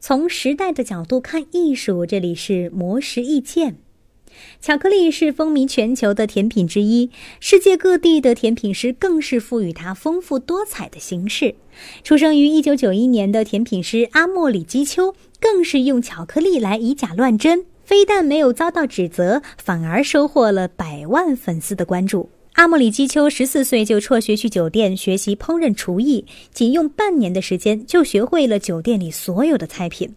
从时代的角度看艺术，这里是魔石意见。巧克力是风靡全球的甜品之一，世界各地的甜品师更是赋予它丰富多彩的形式。出生于一九九一年的甜品师阿莫里基丘，更是用巧克力来以假乱真，非但没有遭到指责，反而收获了百万粉丝的关注。阿莫里基丘十四岁就辍学去酒店学习烹饪厨艺，仅用半年的时间就学会了酒店里所有的菜品。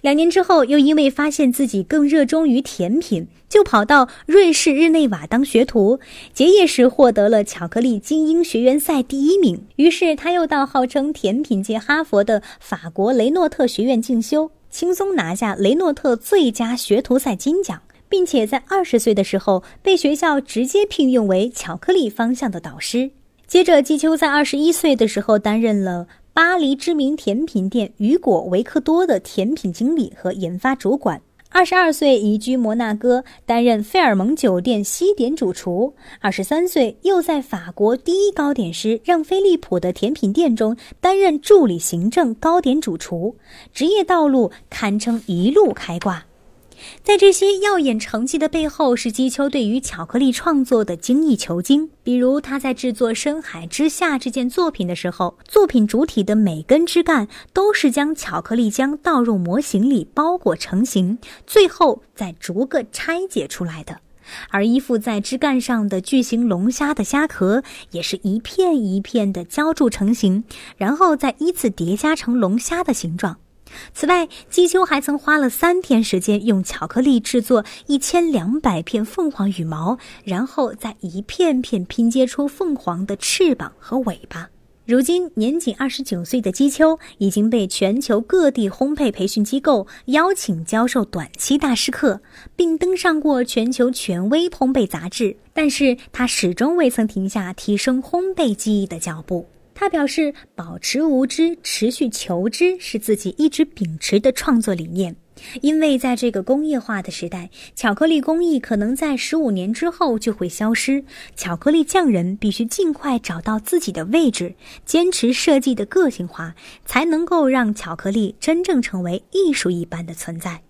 两年之后，又因为发现自己更热衷于甜品，就跑到瑞士日内瓦当学徒。结业时获得了巧克力精英学员赛第一名，于是他又到号称甜品界哈佛的法国雷诺特学院进修，轻松拿下雷诺特最佳学徒赛金奖。并且在二十岁的时候被学校直接聘用为巧克力方向的导师。接着，基丘在二十一岁的时候担任了巴黎知名甜品店雨果维克多的甜品经理和研发主管。二十二岁移居摩纳哥，担任费尔蒙酒店西点主厨。二十三岁又在法国第一糕点师让菲利普的甜品店中担任助理行政糕点主厨。职业道路堪称一路开挂。在这些耀眼成绩的背后，是基丘对于巧克力创作的精益求精。比如，他在制作《深海之下》这件作品的时候，作品主体的每根枝干都是将巧克力浆倒入模型里包裹成型，最后再逐个拆解出来的。而依附在枝干上的巨型龙虾的虾壳，也是一片一片的浇筑成型，然后再依次叠加成龙虾的形状。此外，基丘还曾花了三天时间用巧克力制作一千两百片凤凰羽毛，然后再一片片拼接出凤凰的翅膀和尾巴。如今年仅二十九岁的基丘已经被全球各地烘焙培训机构邀请教授短期大师课，并登上过全球权威烘焙杂志。但是他始终未曾停下提升烘焙技艺的脚步。他表示，保持无知、持续求知是自己一直秉持的创作理念。因为在这个工业化的时代，巧克力工艺可能在十五年之后就会消失。巧克力匠人必须尽快找到自己的位置，坚持设计的个性化，才能够让巧克力真正成为艺术一般的存在。